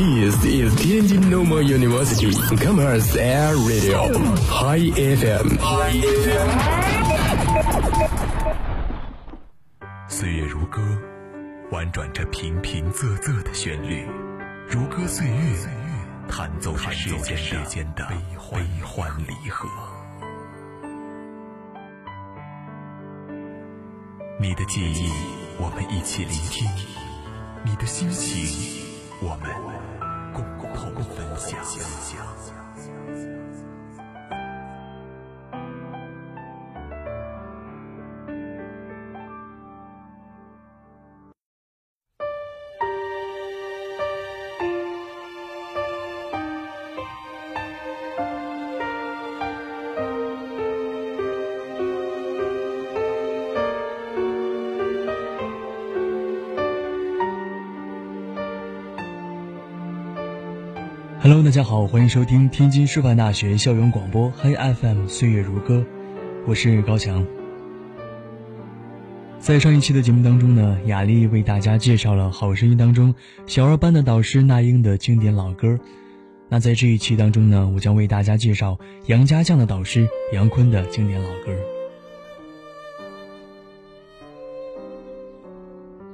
This is Tianjin Normal University Commerce Air Radio High FM。岁月如歌，婉转着平平仄仄的旋律，如歌岁月，弹奏着世间的悲欢离合。你的记忆，我们一起聆听；你的心情，我们共同分享。Hello，大家好，欢迎收听天津师范大学校园广播黑 FM 岁月如歌，我是高强。在上一期的节目当中呢，雅丽为大家介绍了《好声音》当中小二班的导师那英的经典老歌。那在这一期当中呢，我将为大家介绍杨家将的导师杨坤的经典老歌。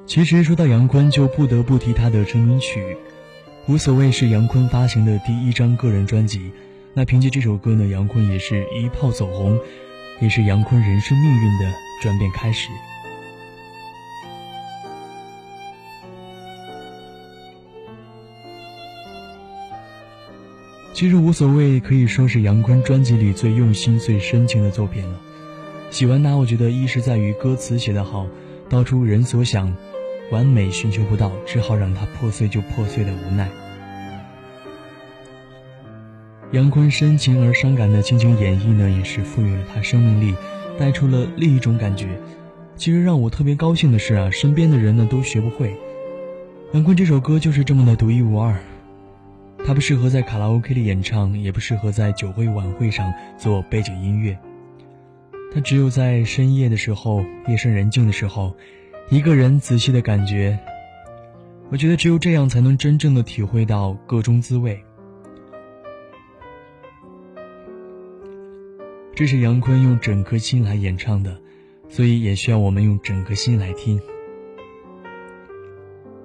其实说到杨坤，就不得不提他的成名曲。无所谓是杨坤发行的第一张个人专辑，那凭借这首歌呢，杨坤也是一炮走红，也是杨坤人生命运的转变开始。其实无所谓可以说是杨坤专辑里最用心、最深情的作品了。喜欢他，我觉得一是在于歌词写得好，道出人所想。完美寻求不到，只好让它破碎就破碎的无奈。杨坤深情而伤感的轻轻演绎呢，也是赋予了他生命力，带出了另一种感觉。其实让我特别高兴的是啊，身边的人呢都学不会。杨坤这首歌就是这么的独一无二，它不适合在卡拉 OK 里演唱，也不适合在酒会晚会上做背景音乐。它只有在深夜的时候，夜深人静的时候。一个人仔细的感觉，我觉得只有这样才能真正的体会到歌中滋味。这是杨坤用整颗心来演唱的，所以也需要我们用整颗心来听。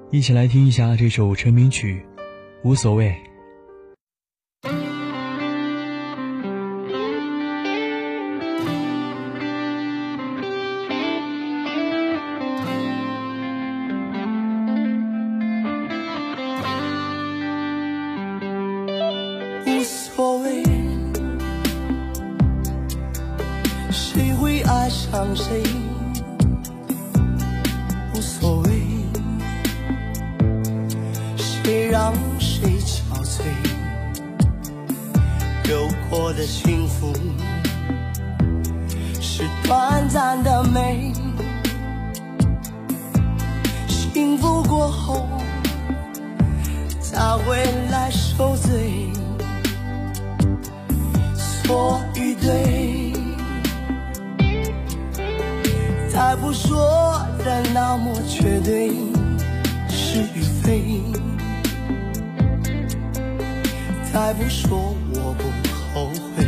一起来听一下这首成名曲，无所谓。憔悴？有过的幸福是短暂的美，幸福过后才会来受罪。错与对。再不说的那么绝对，是与非。再不说我不后悔，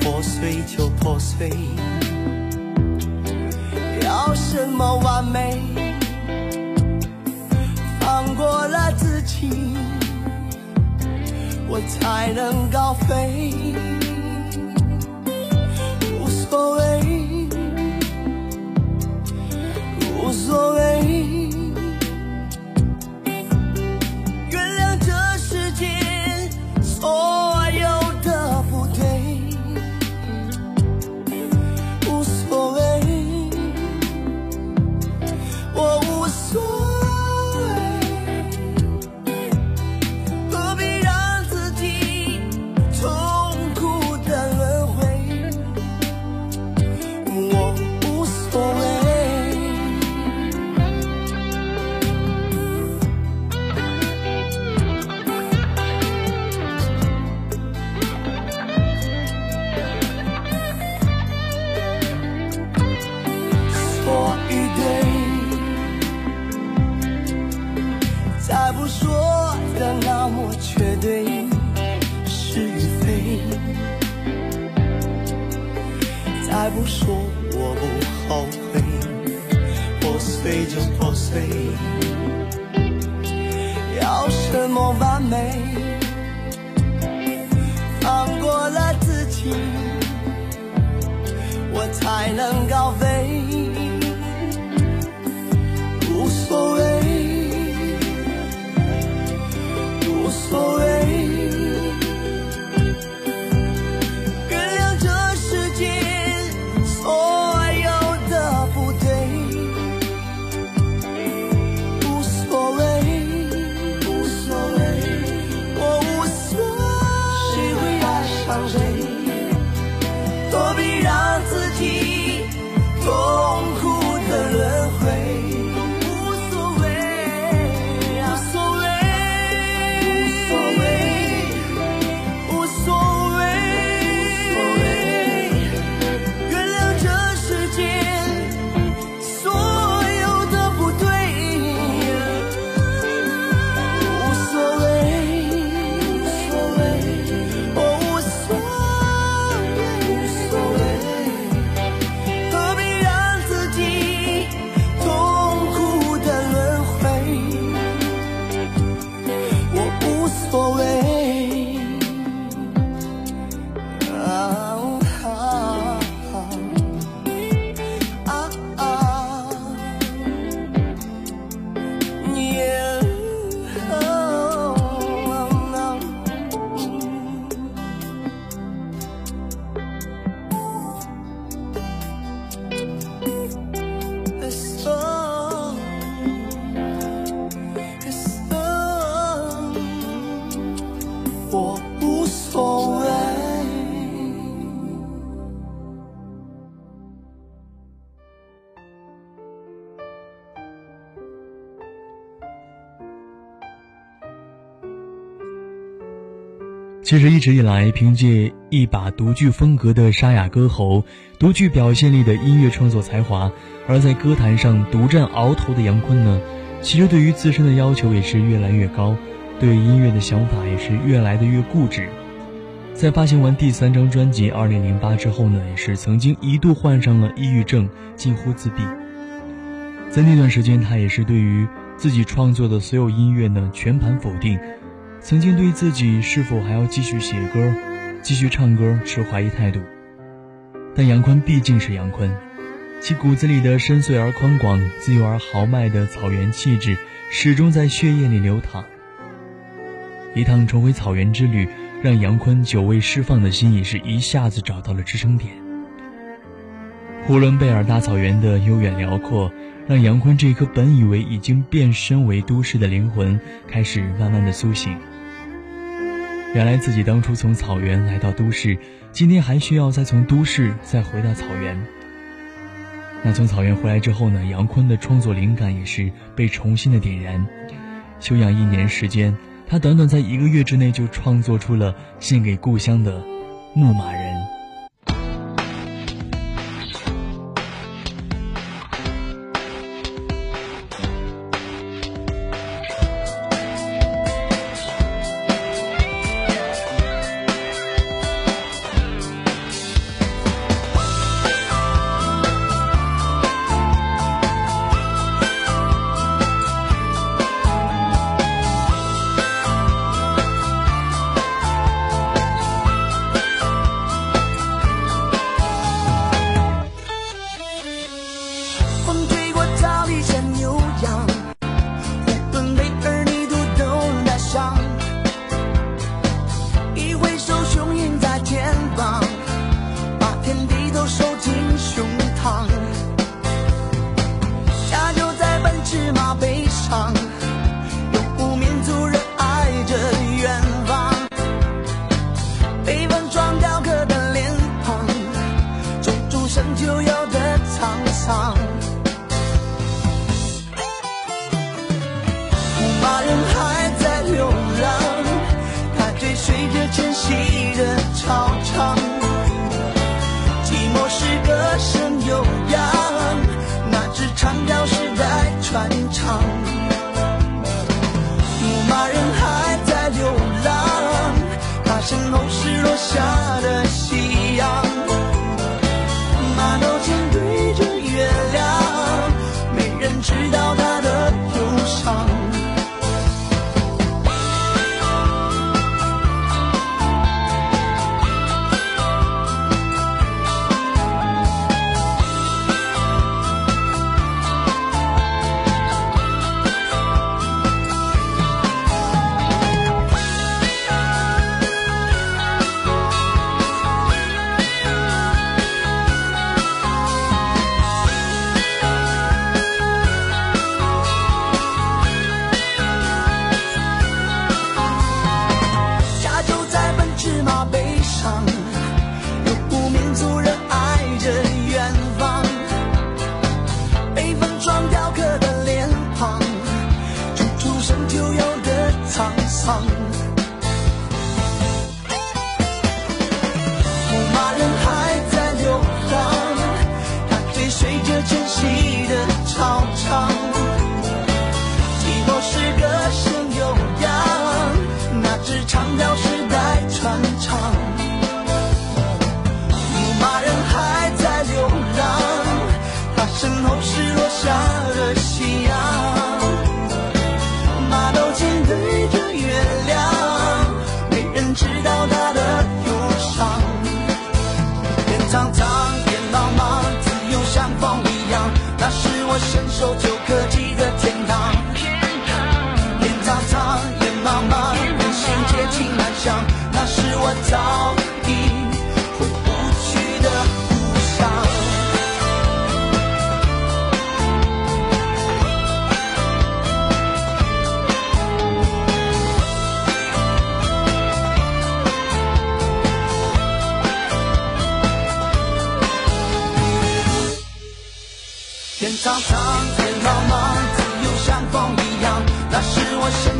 破碎就破碎。要什么完美？放过了自己，我才能高飞。碎，要什么完美？放过了自己，我才能高飞。其实一直以来，凭借一把独具风格的沙哑歌喉、独具表现力的音乐创作才华，而在歌坛上独占鳌头的杨坤呢，其实对于自身的要求也是越来越高，对音乐的想法也是越来的越固执。在发行完第三张专辑《二零零八》之后呢，也是曾经一度患上了抑郁症，近乎自闭。在那段时间，他也是对于自己创作的所有音乐呢全盘否定。曾经对自己是否还要继续写歌、继续唱歌持怀疑态度，但杨坤毕竟是杨坤，其骨子里的深邃而宽广、自由而豪迈的草原气质始终在血液里流淌。一趟重回草原之旅，让杨坤久未释放的心也是一下子找到了支撑点。呼伦贝尔大草原的悠远辽阔，让杨坤这颗本以为已经变身为都市的灵魂，开始慢慢的苏醒。原来自己当初从草原来到都市，今天还需要再从都市再回到草原。那从草原回来之后呢？杨坤的创作灵感也是被重新的点燃。休养一年时间，他短短在一个月之内就创作出了献给故乡的《牧马人》。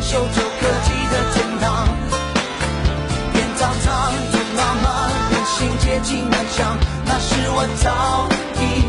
我伸手就可及的天堂。天苍苍，野茫茫，人心皆情难想，那是我早已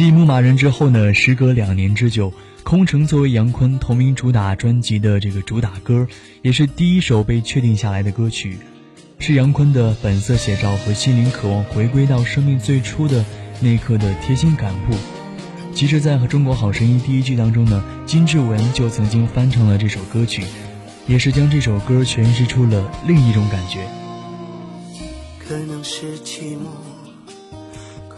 继《牧马人》之后呢，时隔两年之久，《空城》作为杨坤同名主打专辑的这个主打歌，也是第一首被确定下来的歌曲，是杨坤的本色写照和心灵渴望回归到生命最初的那一刻的贴心感悟。其实，在和《中国好声音》第一季当中呢，金志文就曾经翻唱了这首歌曲，也是将这首歌诠释出了另一种感觉。可能是寂寞，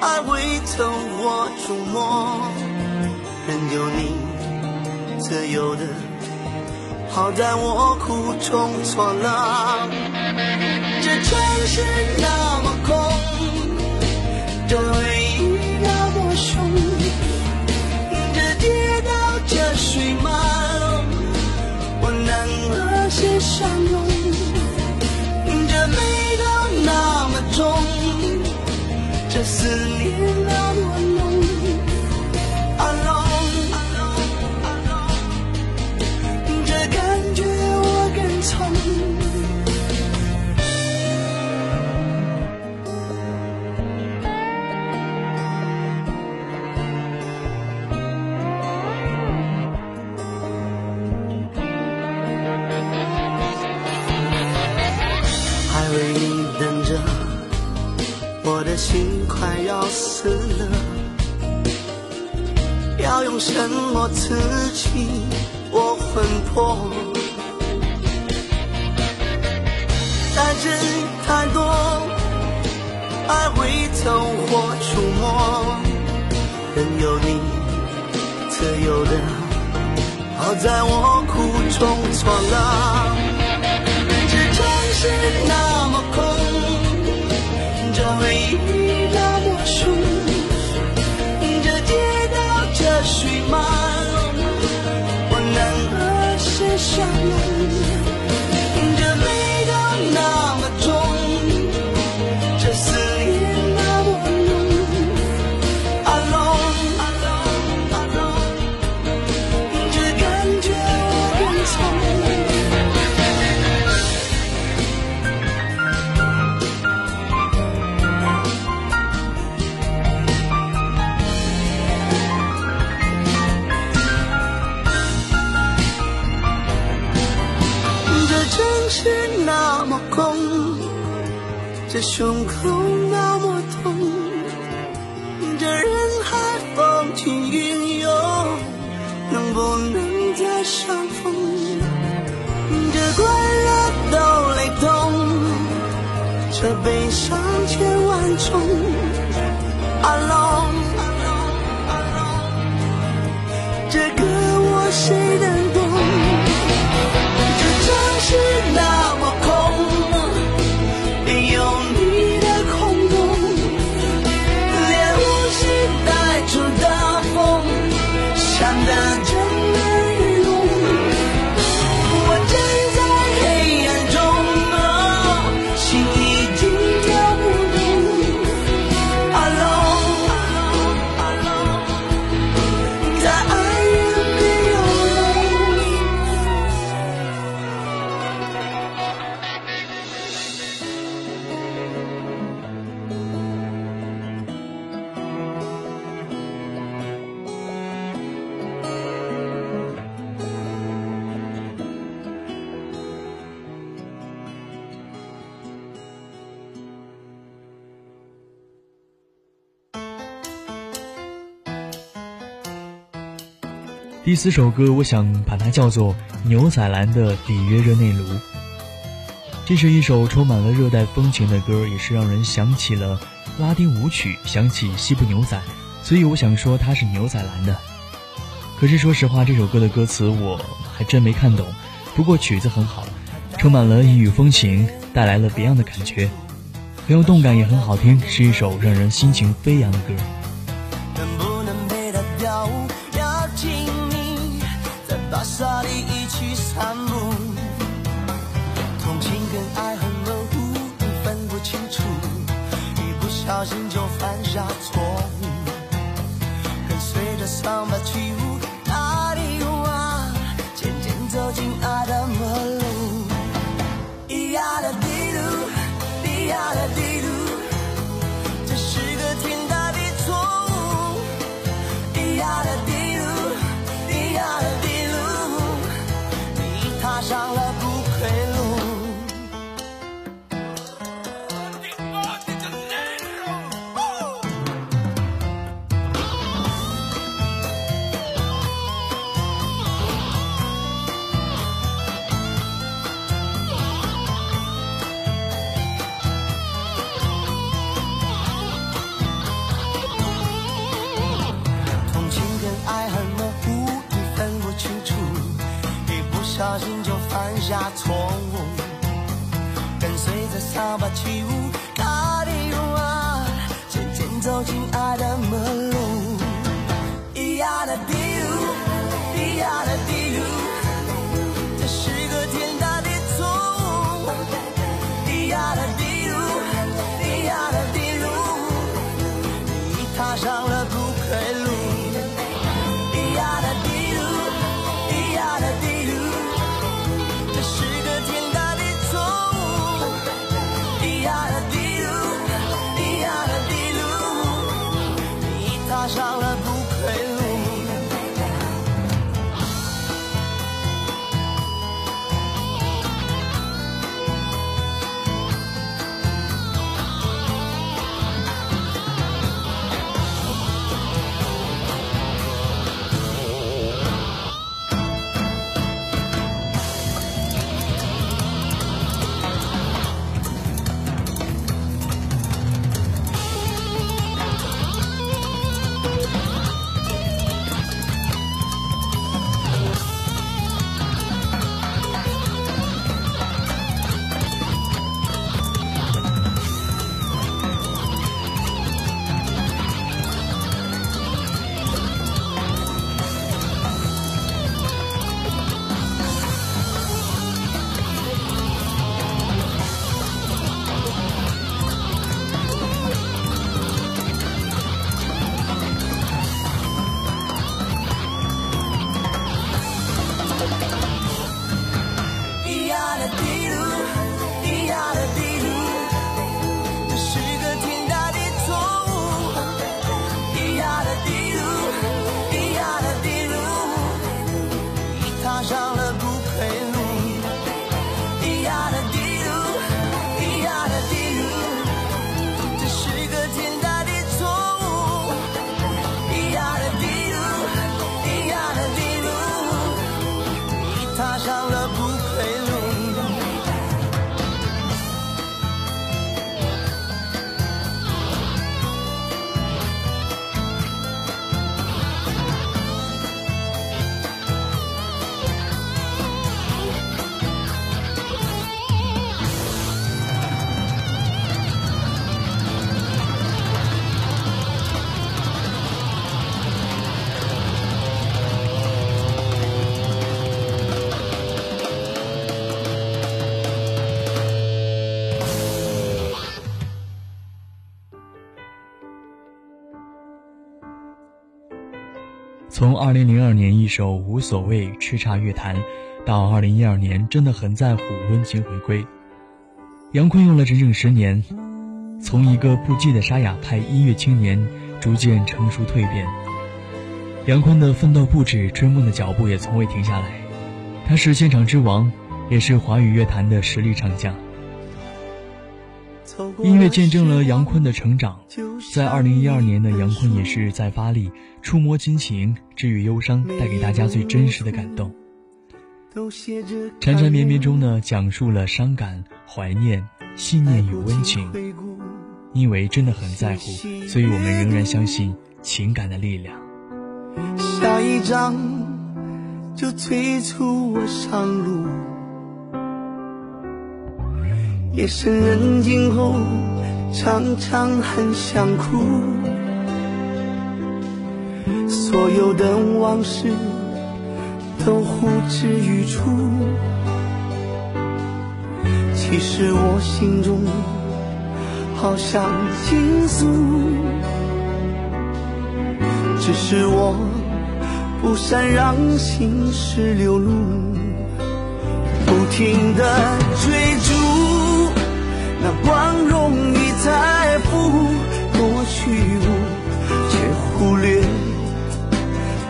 爱会透我触摸，任由你自由的，好在我苦中作乐。这城市那么空，这回忆那么凶，这街道这水漫，我能和谁相拥？这味道那么重，这思念那那么痛，这人海风起云涌，能不能再相逢？这快乐都雷同，这悲伤千万种。第四首歌，我想把它叫做牛仔蓝的《里约热内卢》。这是一首充满了热带风情的歌，也是让人想起了拉丁舞曲，想起西部牛仔，所以我想说它是牛仔蓝的。可是说实话，这首歌的歌词我还真没看懂，不过曲子很好，充满了异域风情，带来了别样的感觉，很有动感，也很好听，是一首让人心情飞扬的歌。拉萨里一起散步。同情跟爱恨模糊，分不清楚，一不小心就犯下错误。跟随着桑巴起舞，错误。跟随着桑巴起舞，卡里哇，渐渐走进爱的门路。咿呀的滴噜，咿呀的滴噜，这是个天大的错误。咿呀的滴噜，咿呀的滴噜。你踏上了不归路。从2002年一首《无所谓》叱咤乐坛，到2012年真的很在乎温情回归，杨坤用了整整十年，从一个不羁的沙哑派音乐青年，逐渐成熟蜕变。杨坤的奋斗不止，追梦的脚步也从未停下来。他是现场之王，也是华语乐坛的实力唱将。音乐见证了杨坤的成长，在二零一二年的杨坤也是在发力，触摸亲情，治愈忧伤，带给大家最真实的感动。缠缠绵绵中呢，讲述了伤感、怀念、信念与温情。因为真的很在乎，所以我们仍然相信情感的力量。下一章就催促我上路。夜深人静后，常常很想哭。所有的往事都呼之欲出。其实我心中好想倾诉，只是我不善让心事流露，不停的追逐。那光荣与财富多虚无，却忽略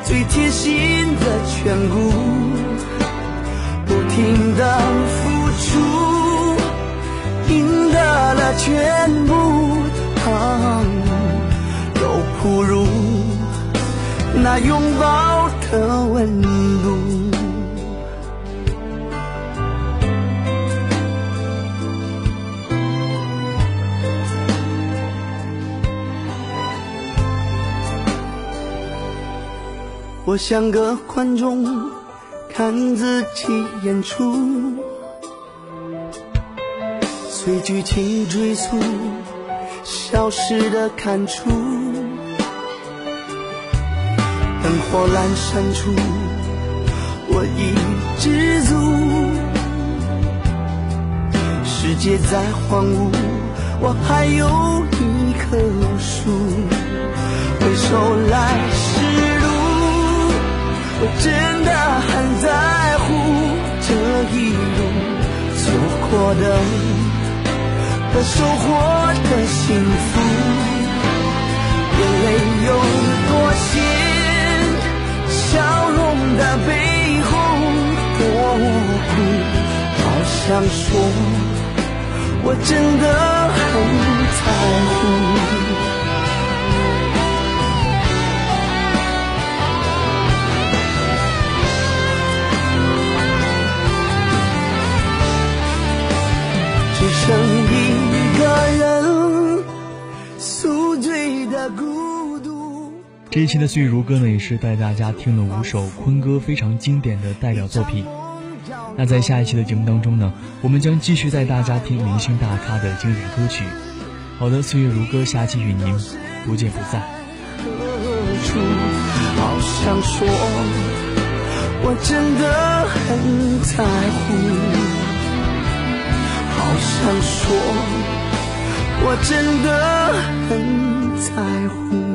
最贴心的眷顾。不停的付出，赢得了全部，都不如那拥抱的温度。我像个观众，看自己演出，随剧情追溯，消失的感触。灯火阑珊处，我已知足。世界再荒芜，我还有一棵树。回首来。我真的很在乎这一路错过的和收获的幸福，眼泪有多咸，笑容的背后多苦。好想说，我真的很在乎。的孤独。这一期的岁月如歌呢，也是带大家听了五首坤哥非常经典的代表作品。那在下一期的节目当中呢，我们将继续带大家听明星大咖的经典歌曲。好的，岁月如歌，下期与您不见不散。好想说，我真的很在乎。好想说，我真的很在乎。